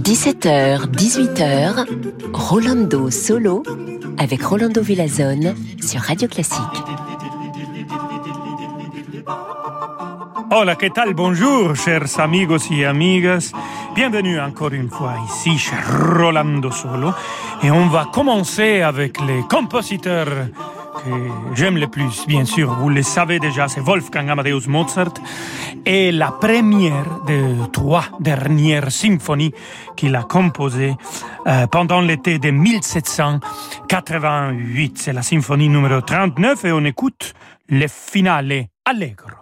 17h, 18h, Rolando Solo avec Rolando Villazone sur Radio Classique. Hola, ¿qué tal? Bonjour, chers amigos y amigas. Bienvenue encore une fois ici chez Rolando Solo. Et on va commencer avec les compositeurs que j'aime le plus, bien sûr. Vous le savez déjà, c'est Wolfgang Amadeus Mozart. Et la première de trois dernières symphonies qu'il a composées euh, pendant l'été de 1788. C'est la symphonie numéro 39 et on écoute le finale allegro.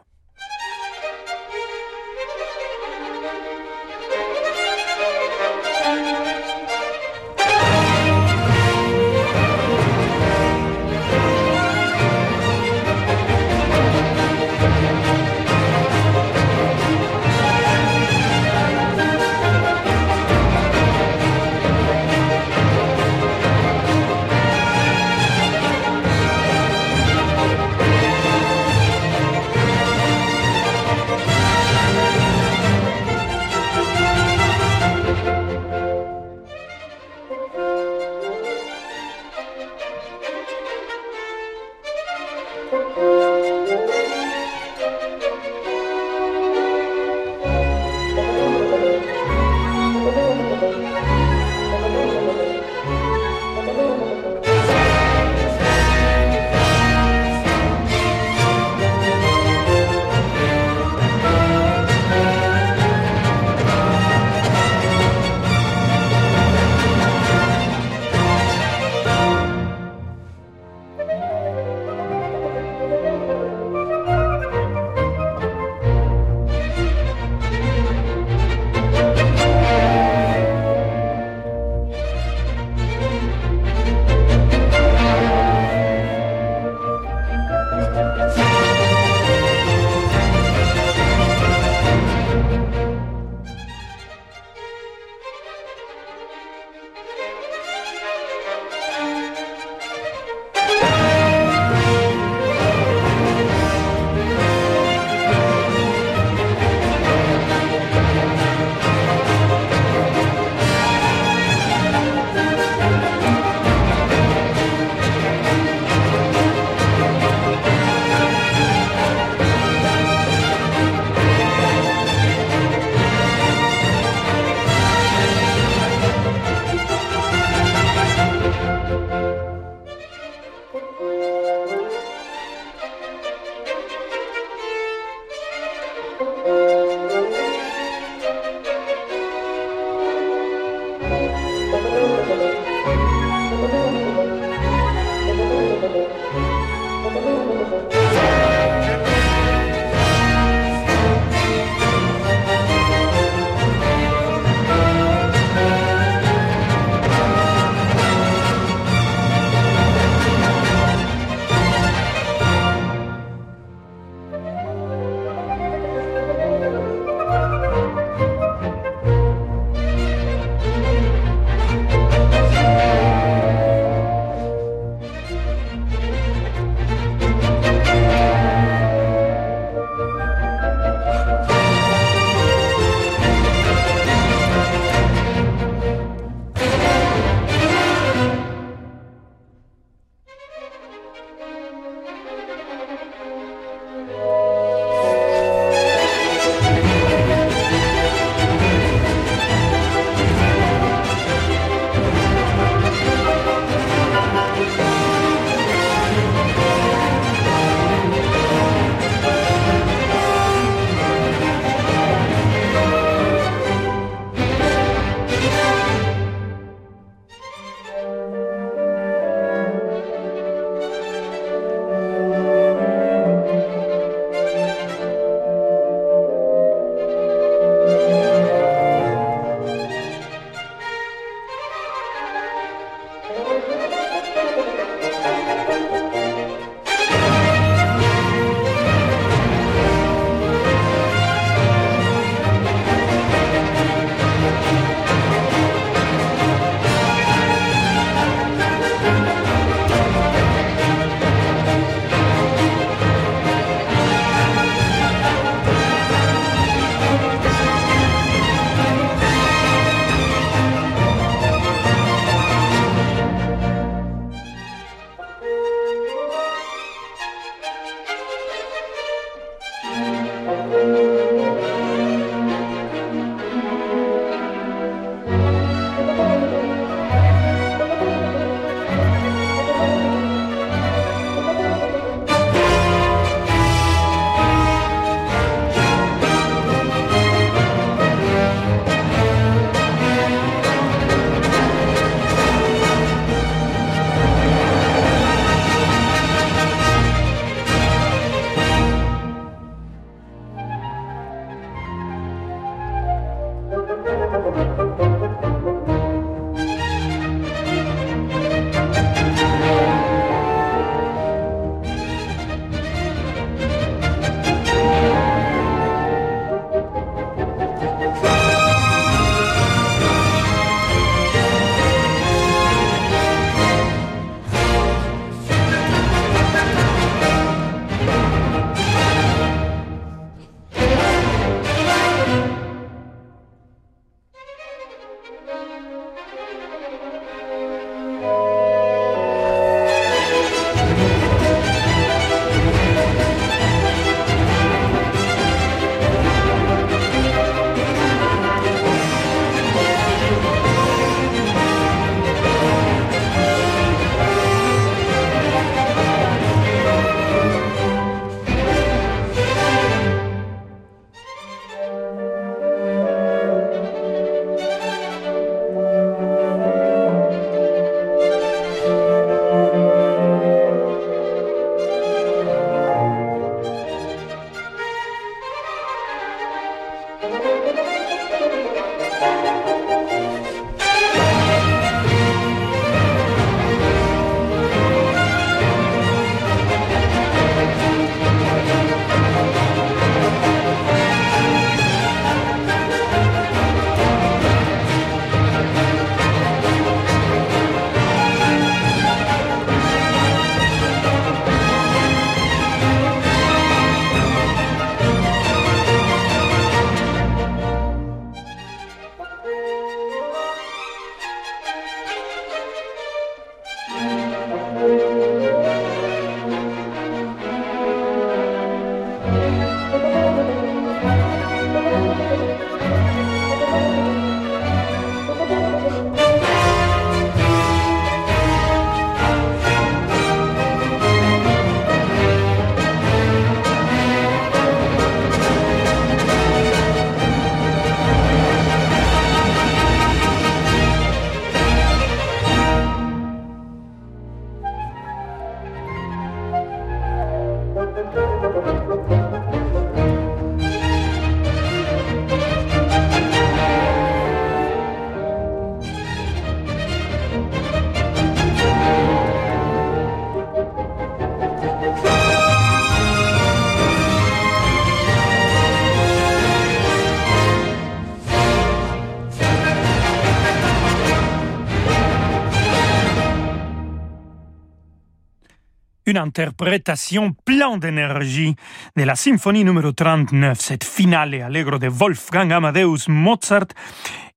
Interprétation plein d'énergie de la symphonie numéro 39, cette finale allegro de Wolfgang Amadeus Mozart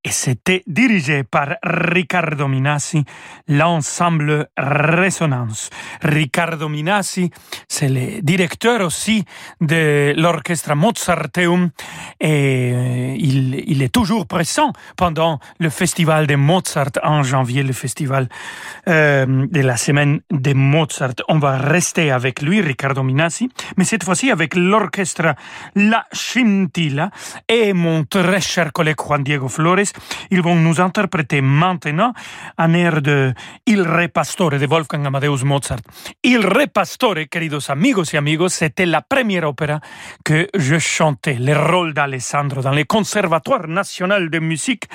et c'était dirigé par Riccardo Minassi, l'ensemble Résonance. Riccardo Minassi, c'est le directeur aussi de l'orchestre Mozarteum et euh, il, est toujours présent pendant le festival de Mozart en janvier, le festival euh, de la semaine de Mozart. On va rester avec lui, Riccardo Minassi, mais cette fois-ci avec l'orchestre La Scintilla et mon très cher collègue Juan Diego Flores ils vont nous interpréter maintenant un air de Il Re Pastore de Wolfgang Amadeus Mozart. Il Re Pastore, queridos amigos y amigos, c'était la première opéra que je chantais, le rôle d'Alessandro dans le Conservatoire national de musique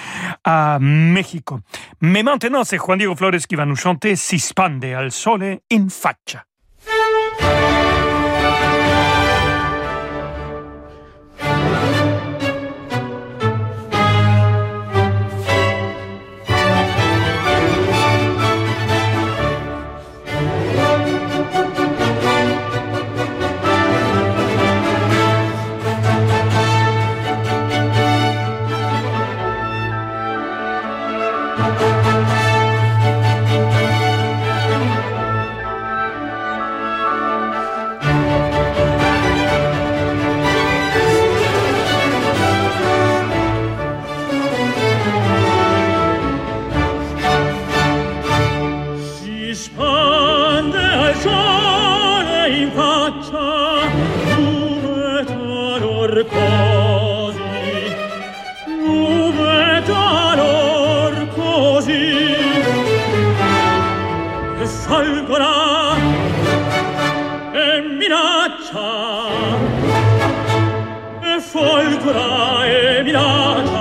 à Mexico. Mais maintenant, c'est Juan Diego Flores qui va nous chanter Si spande al sole in faccia. faccia nuvet alor cosi nuvet alor cosi. E salgorà e minaccia e folgorà e minaccia.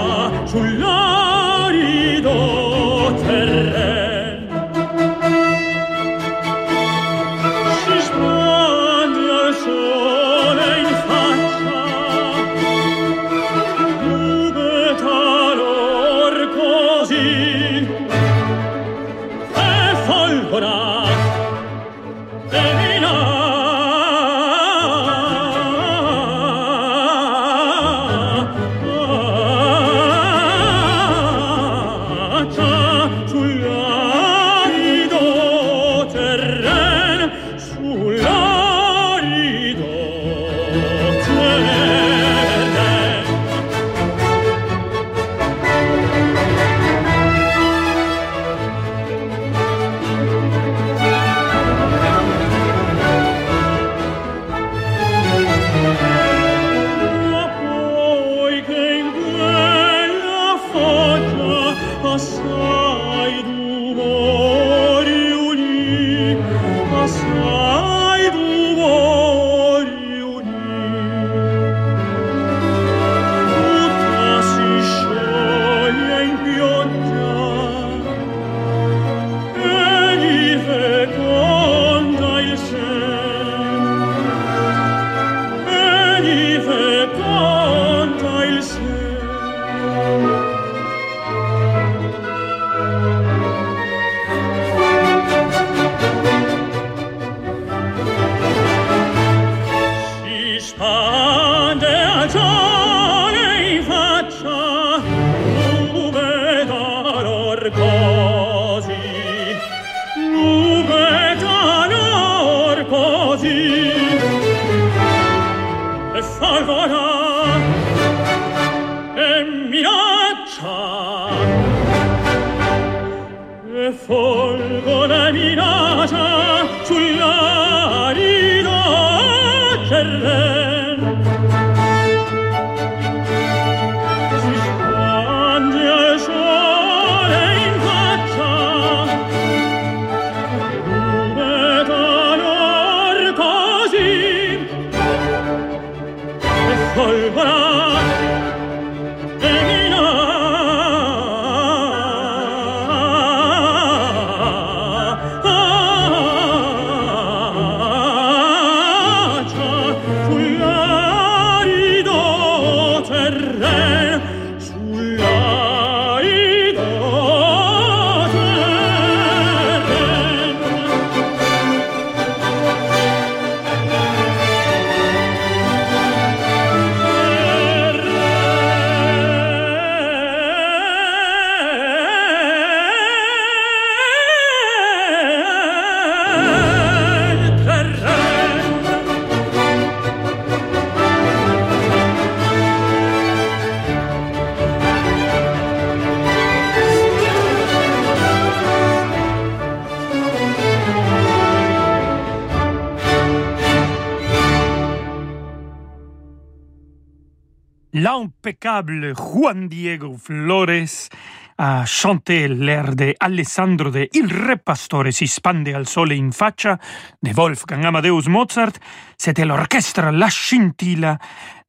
L'impeccable Juan Diego Flores a chanté l'air de Alessandro de Il Re Pastore si spande al sole in faccia de Wolfgang Amadeus Mozart. C'était l'orchestre La Scintilla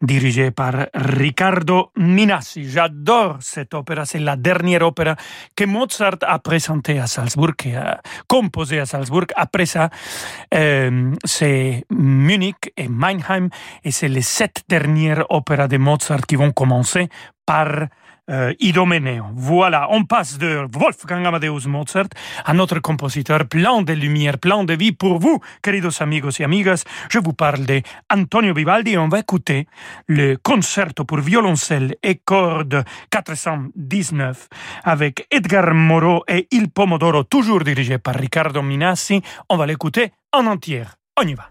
dirigé par Riccardo Minassi. J'adore cette opéra, c'est la dernière opéra que Mozart a présentée à Salzbourg, et a composée à Salzbourg. Après ça, euh, c'est Munich et Mannheim, et c'est les sept dernières opéras de Mozart qui vont commencer par euh. Voilà, on passe de Wolfgang Amadeus Mozart à notre compositeur plein de lumière, plein de vie pour vous, queridos amigos et amigas. Je vous parle de Antonio Vivaldi et on va écouter le concerto pour violoncelle et cordes 419 avec Edgar Moreau et Il Pomodoro, toujours dirigé par Riccardo Minassi. On va l'écouter en entière. On y va.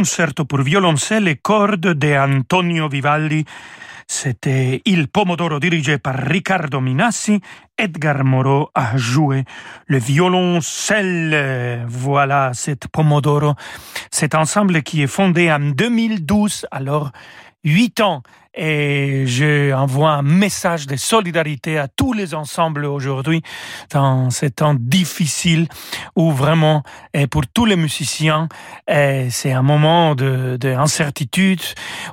Concerto pour violoncelle et cordes de Antonio Vivaldi. C'était Il Pomodoro dirigé par Riccardo Minassi. Edgar Moreau a joué le violoncelle. Voilà, cet Pomodoro. Cet ensemble qui est fondé en 2012, alors huit ans et je envoie un message de solidarité à tous les ensembles aujourd'hui dans ces temps difficiles où vraiment et pour tous les musiciens c'est un moment de, de,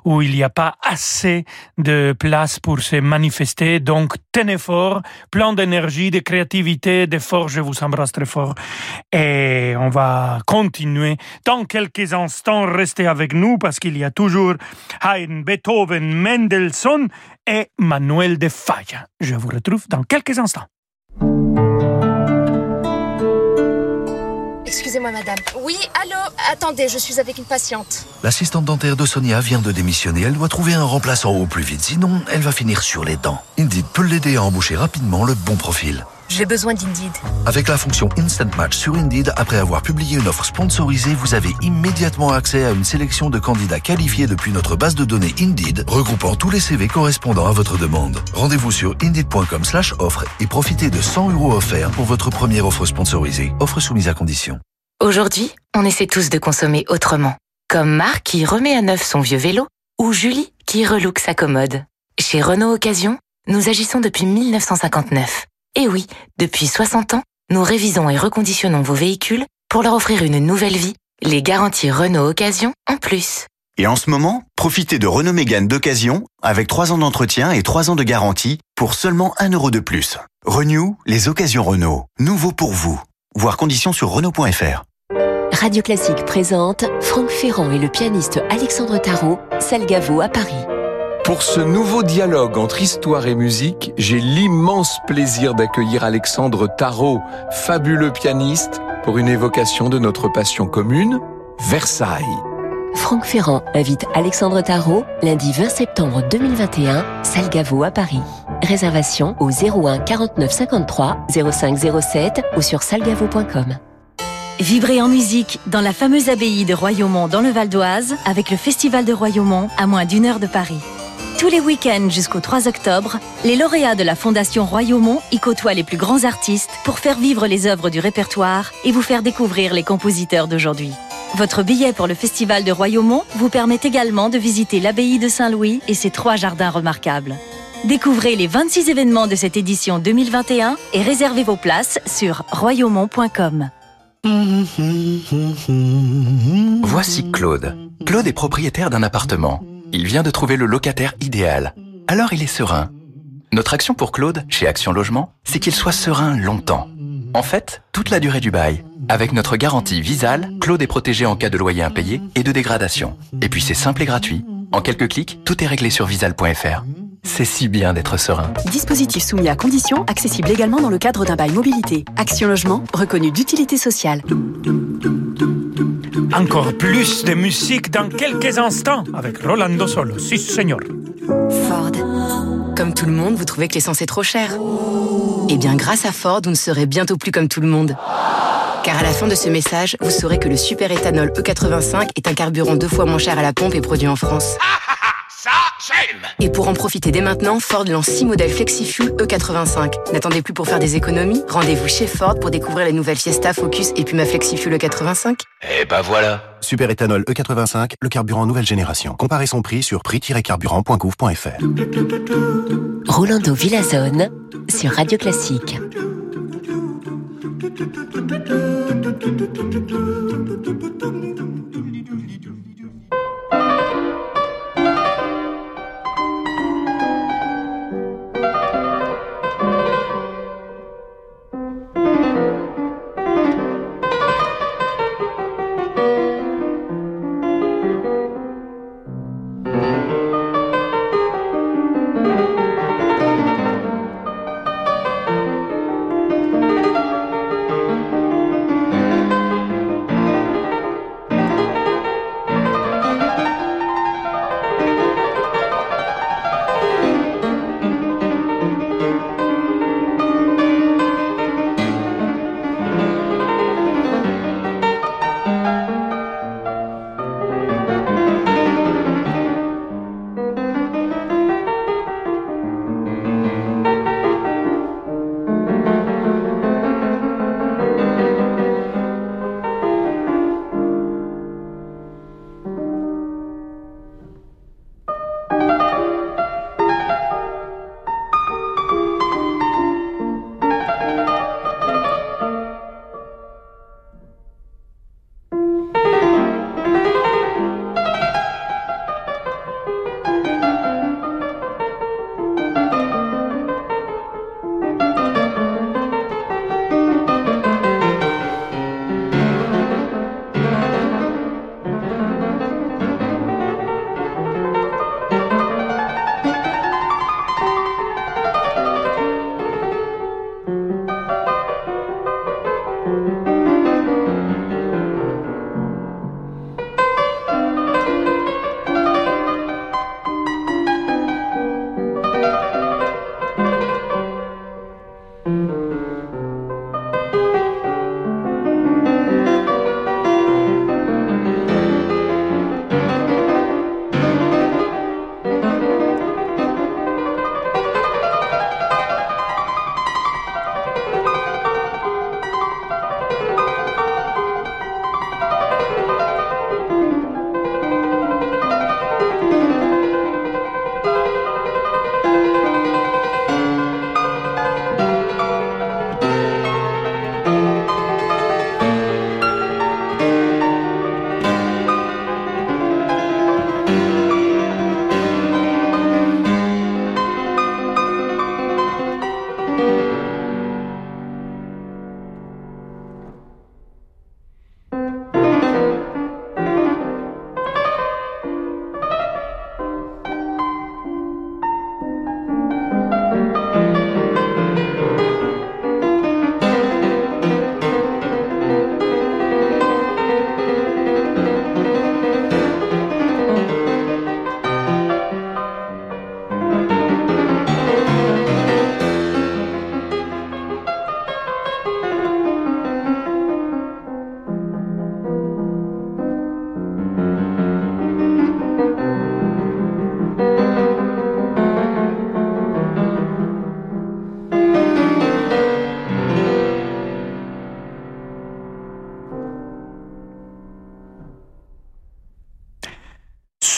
où il n'y a pas assez de place pour se manifester. Donc tenez fort plein d'énergie de créativité d'efforts je vous embrasse très fort. Et on va continuer. Dans quelques instants restez avec nous parce qu'il y a toujours Haydn, Beethoven Mendelssohn et Manuel de Falla. Je vous retrouve dans quelques instants. Excusez-moi, madame. Oui, allô? Attendez, je suis avec une patiente. L'assistante dentaire de Sonia vient de démissionner. Elle doit trouver un remplaçant au plus vite, sinon elle va finir sur les dents. Indeed peut l'aider à embaucher rapidement le bon profil. J'ai besoin d'Indeed. Avec la fonction Instant Match sur Indeed, après avoir publié une offre sponsorisée, vous avez immédiatement accès à une sélection de candidats qualifiés depuis notre base de données Indeed, regroupant tous les CV correspondant à votre demande. Rendez-vous sur indeed.com slash offre et profitez de 100 euros offerts pour votre première offre sponsorisée. Offre soumise à condition. Aujourd'hui, on essaie tous de consommer autrement. Comme Marc qui remet à neuf son vieux vélo ou Julie qui relook sa commode. Chez Renault Occasion, nous agissons depuis 1959 et oui, depuis 60 ans, nous révisons et reconditionnons vos véhicules pour leur offrir une nouvelle vie, les garanties Renault Occasion en plus. Et en ce moment, profitez de Renault Mégane d'occasion avec 3 ans d'entretien et 3 ans de garantie pour seulement 1 euro de plus. Renew, les occasions Renault. Nouveau pour vous. Voir conditions sur Renault.fr. Radio Classique présente Franck Ferrand et le pianiste Alexandre Tarot, Salgavo à Paris. Pour ce nouveau dialogue entre histoire et musique, j'ai l'immense plaisir d'accueillir Alexandre Tarot, fabuleux pianiste, pour une évocation de notre passion commune, Versailles. Franck Ferrand invite Alexandre Tarot lundi 20 septembre 2021, Salgavo à Paris. Réservation au 01 49 53 05 07 ou sur salgavo.com. Vibrez en musique dans la fameuse abbaye de Royaumont dans le Val d'Oise avec le Festival de Royaumont à moins d'une heure de Paris. Tous les week-ends jusqu'au 3 octobre, les lauréats de la Fondation Royaumont y côtoient les plus grands artistes pour faire vivre les œuvres du répertoire et vous faire découvrir les compositeurs d'aujourd'hui. Votre billet pour le Festival de Royaumont vous permet également de visiter l'abbaye de Saint-Louis et ses trois jardins remarquables. Découvrez les 26 événements de cette édition 2021 et réservez vos places sur royaumont.com. Voici Claude. Claude est propriétaire d'un appartement. Il vient de trouver le locataire idéal. Alors il est serein. Notre action pour Claude, chez Action Logement, c'est qu'il soit serein longtemps. En fait, toute la durée du bail. Avec notre garantie Visal, Claude est protégé en cas de loyer impayé et de dégradation. Et puis c'est simple et gratuit. En quelques clics, tout est réglé sur visal.fr. C'est si bien d'être serein. Dispositif soumis à conditions, accessible également dans le cadre d'un bail mobilité. Action Logement, reconnu d'utilité sociale. Encore plus de musique dans quelques instants avec Rolando Solo. Si, señor. Ford. Comme tout le monde, vous trouvez que l'essence est trop chère. Eh bien, grâce à Ford, vous ne serez bientôt plus comme tout le monde. Car à la fin de ce message, vous saurez que le super éthanol E85 est un carburant deux fois moins cher à la pompe et produit en France. Ça, j'aime Et pour en profiter dès maintenant, Ford lance 6 modèles FlexiFuel E85. N'attendez plus pour faire des économies Rendez-vous chez Ford pour découvrir les nouvelles Fiesta, Focus et Puma FlexiFuel E85. Eh ben voilà Super éthanol E85, le carburant nouvelle génération. Comparez son prix sur prix-carburant.gouv.fr. Rolando Villazone sur Radio Classique.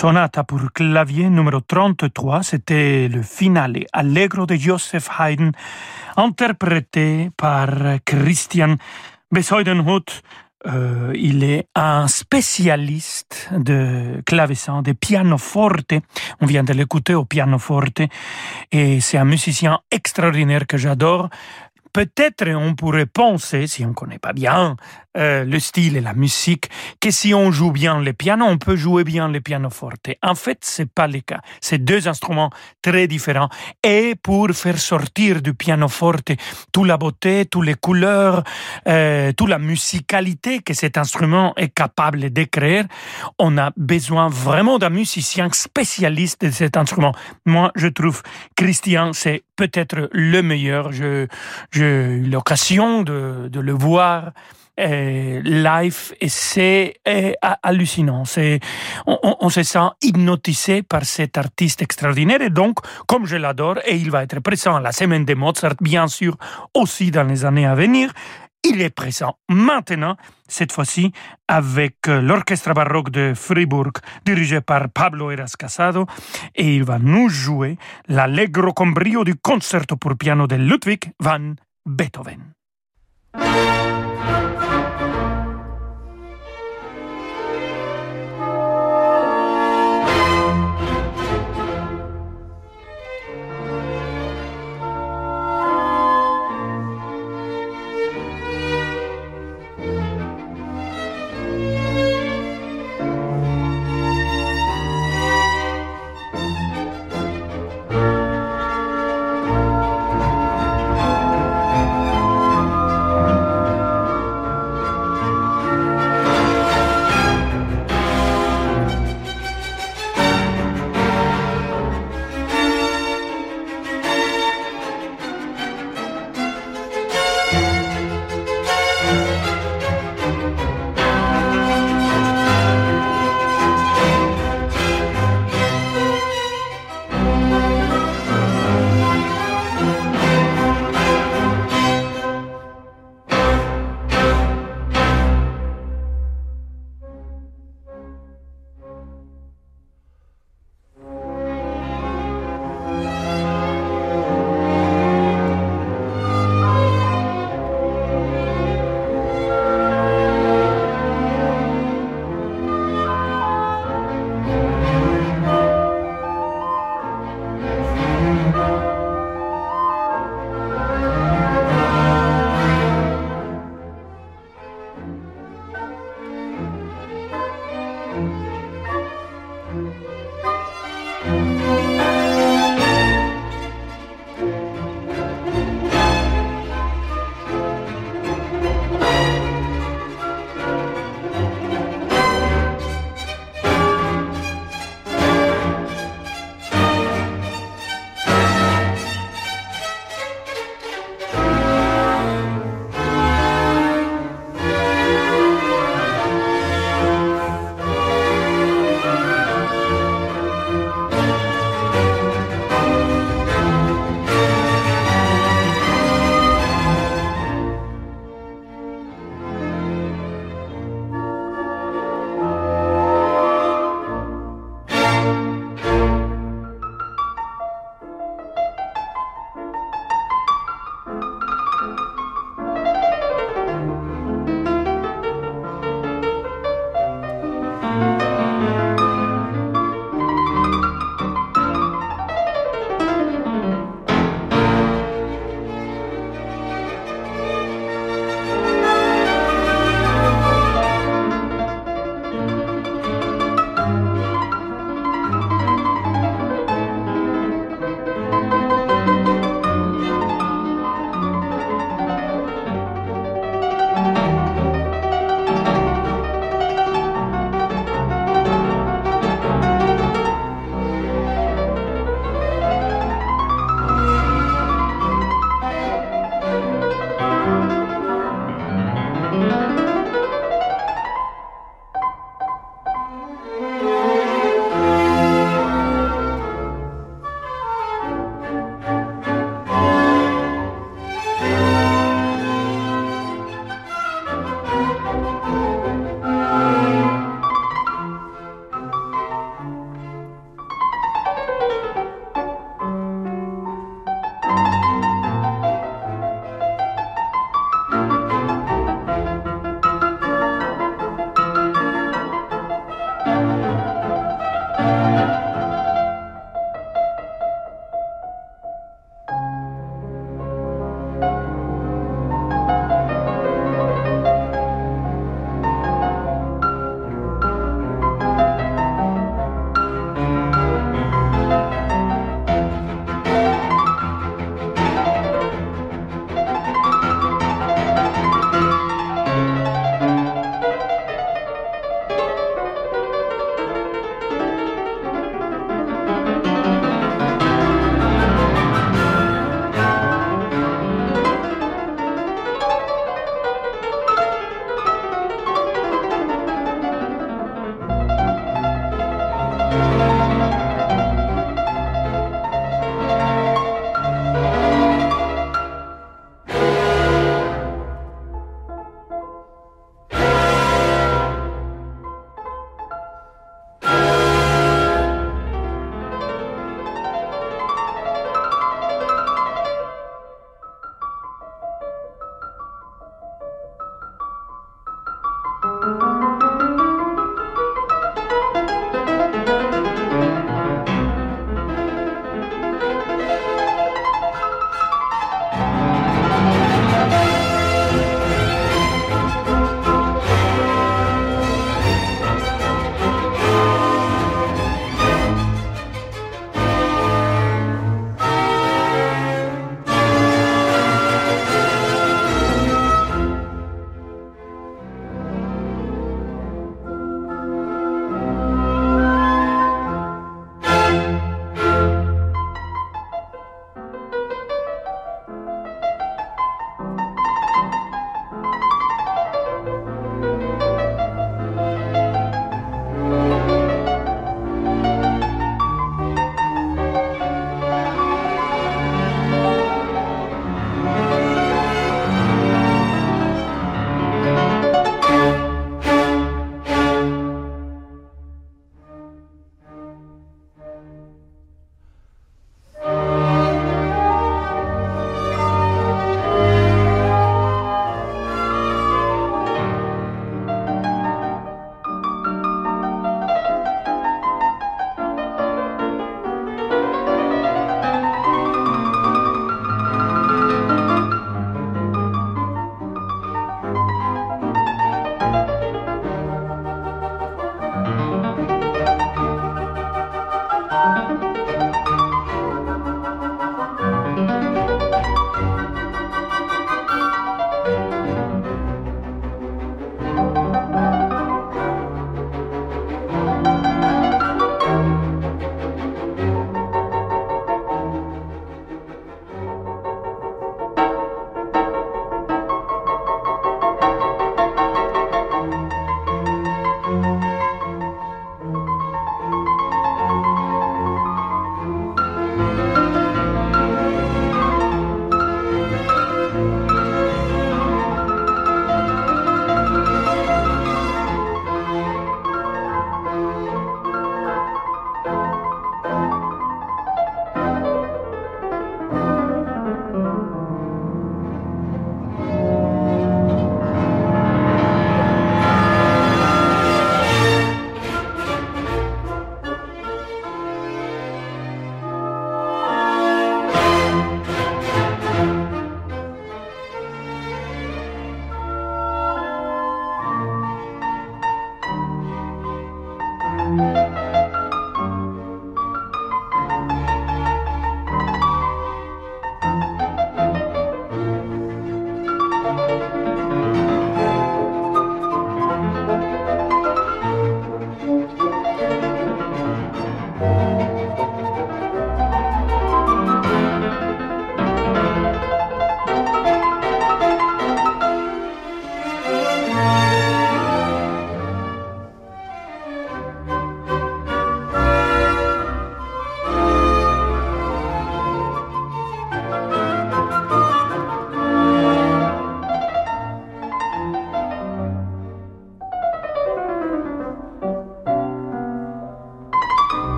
Sonata pour clavier numéro 33, c'était le finale Allegro de Joseph Haydn, interprété par Christian Besoidenhut Euh, il est un spécialiste de clavecin, de pianoforte. On vient de l'écouter au pianoforte et c'est un musicien extraordinaire que j'adore. Peut-être on pourrait penser, si on ne connaît pas bien euh, le style et la musique, que si on joue bien le piano, on peut jouer bien le pianoforte. En fait, c'est pas le cas. C'est deux instruments très différents. Et pour faire sortir du pianoforte toute la beauté, toutes les couleurs, euh, toute la musicalité que cet instrument est capable de créer, on a besoin vraiment d'un musicien spécialiste de cet instrument. Moi, je trouve Christian, c'est peut-être le meilleur. J'ai eu l'occasion de, le voir euh, live et c'est euh, hallucinant. On, se sent hypnotisé par cet artiste extraordinaire et donc, comme je l'adore, et il va être présent à la semaine de Mozart, bien sûr, aussi dans les années à venir, il est présent maintenant, cette fois-ci, avec euh, l'orchestre baroque de Fribourg, dirigé par Pablo Eras Casado, et il va nous jouer l'allegro con brio du concerto pour piano de Ludwig van Beethoven.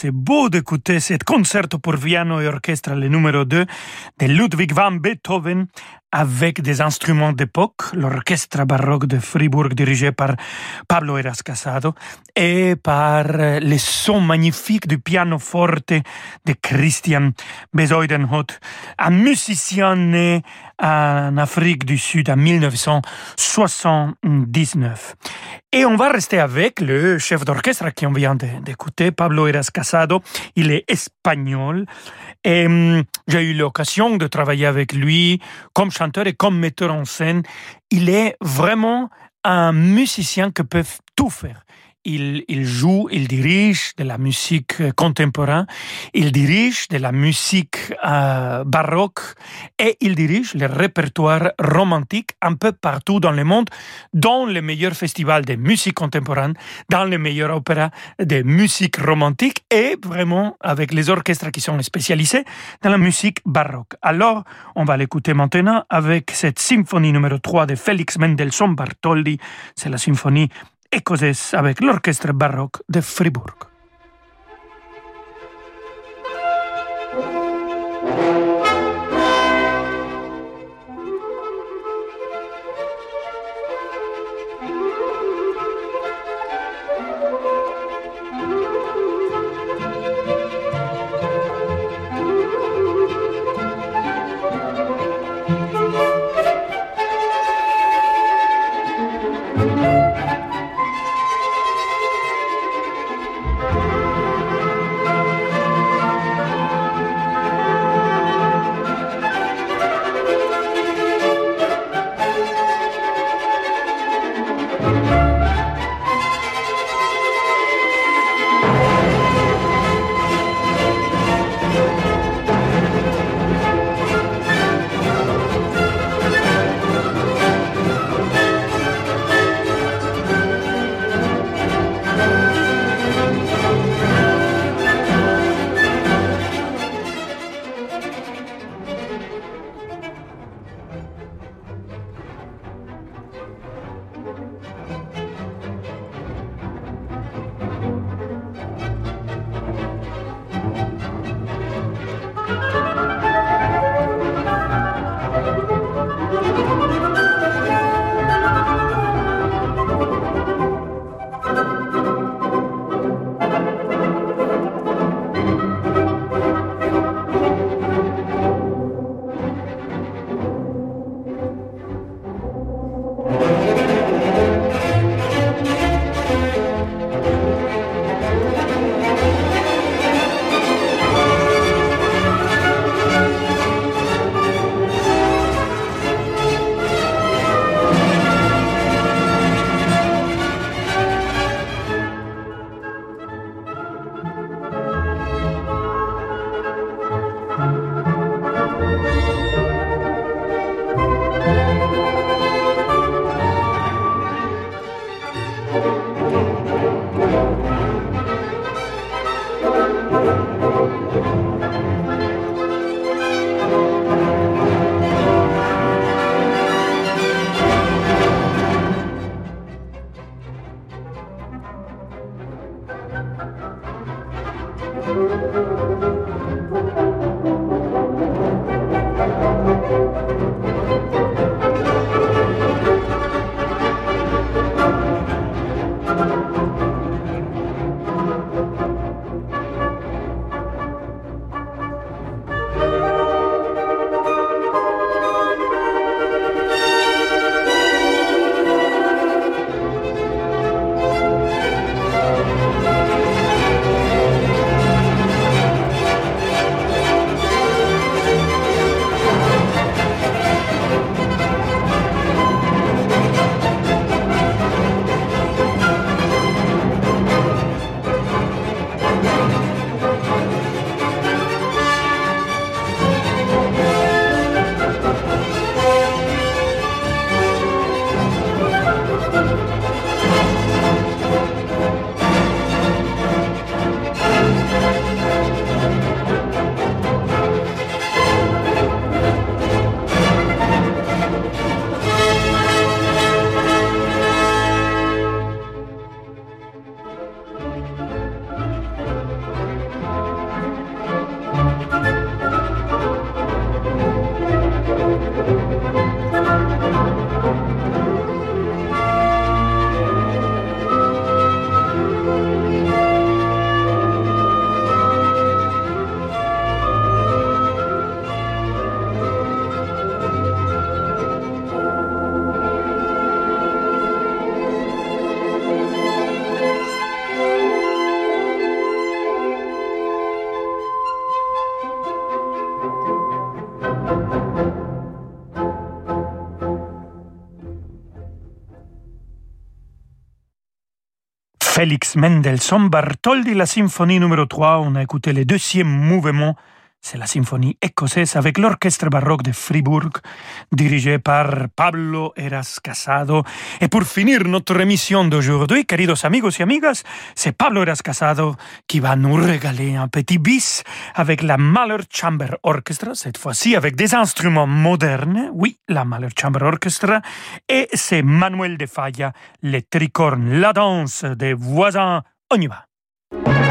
C'est beau d'écouter cet concerto pour piano et orchestre, le numéro 2 de Ludwig van Beethoven avec des instruments d'époque, l'orchestre baroque de Fribourg dirigé par Pablo Eras Casado et par les sons magnifiques du pianoforte de Christian Bezuidenhout, un musicien né en Afrique du Sud en 1979. Et on va rester avec le chef d'orchestre qu'on vient d'écouter, Pablo Eras Casado. Il est espagnol. Et hum, j'ai eu l'occasion de travailler avec lui comme chanteur et comme metteur en scène. Il est vraiment un musicien qui peut tout faire. Il, joue, il dirige de la musique contemporaine, il dirige de la musique euh, baroque et il dirige le répertoire romantique un peu partout dans le monde, dans les meilleurs festivals de musique contemporaine, dans les meilleurs opéras de musique romantique et vraiment avec les orchestres qui sont spécialisés dans la musique baroque. Alors, on va l'écouter maintenant avec cette symphonie numéro 3 de Félix Mendelssohn Bartholdy. C'est la symphonie écossaise avec l'orchestre baroque de Fribourg. Mendelssohn Bartholdi, la symphonie numéro 3. On a écouté le deuxième mouvement c'est la symphonie écossaise avec l'orchestre baroque de Fribourg, dirigé par Pablo Eras Casado. Et pour finir notre émission d'aujourd'hui, queridos amigos y amigas, c'est Pablo Eras Casado qui va nous régaler un petit bis avec la Mahler Chamber Orchestra, cette fois-ci avec des instruments modernes. Oui, la Mahler Chamber Orchestra. Et c'est Manuel de Falla, les tricornes, la danse des voisins. On y va.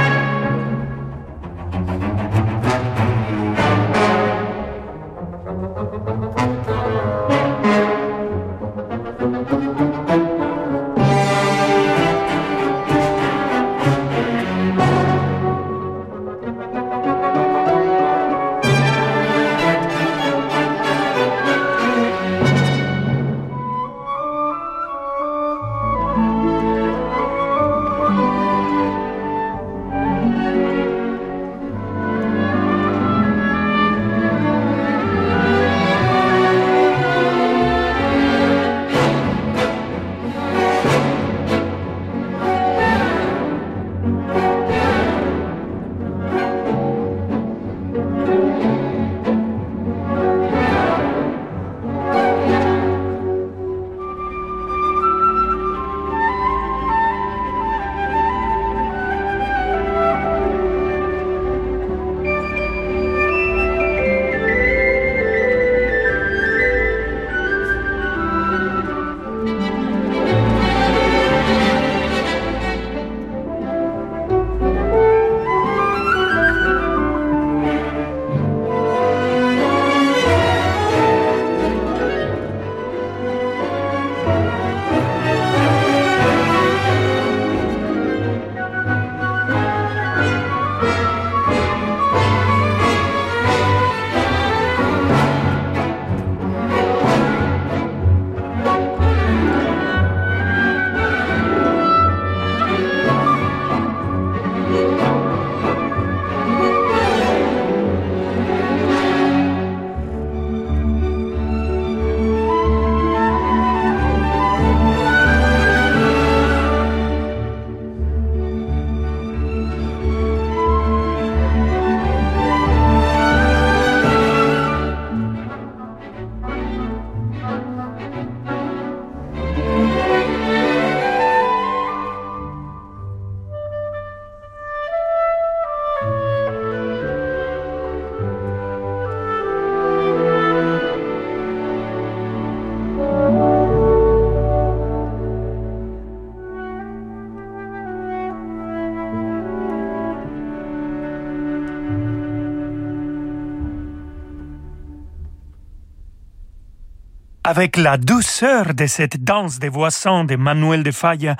Avec la douceur de cette danse des voisins de Manuel de Falla,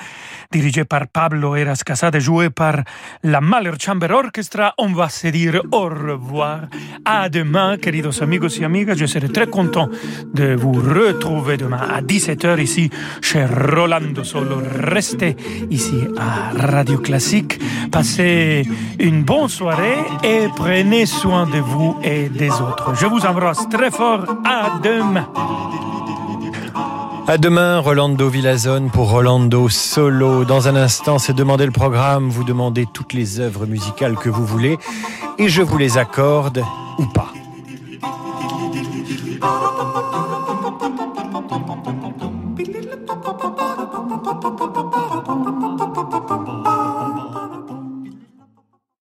dirigée par Pablo Eras Casada, jouée par la Mahler Chamber Orchestra, on va se dire au revoir. À demain, queridos amigos y amigas. Je serai très content de vous retrouver demain à 17h ici chez Rolando Solo. Restez ici à Radio Classique. Passez une bonne soirée et prenez soin de vous et des autres. Je vous embrasse très fort. À demain. À demain, Rolando Villazone pour Rolando Solo. Dans un instant, c'est demander le programme. Vous demandez toutes les œuvres musicales que vous voulez et je vous les accorde ou pas.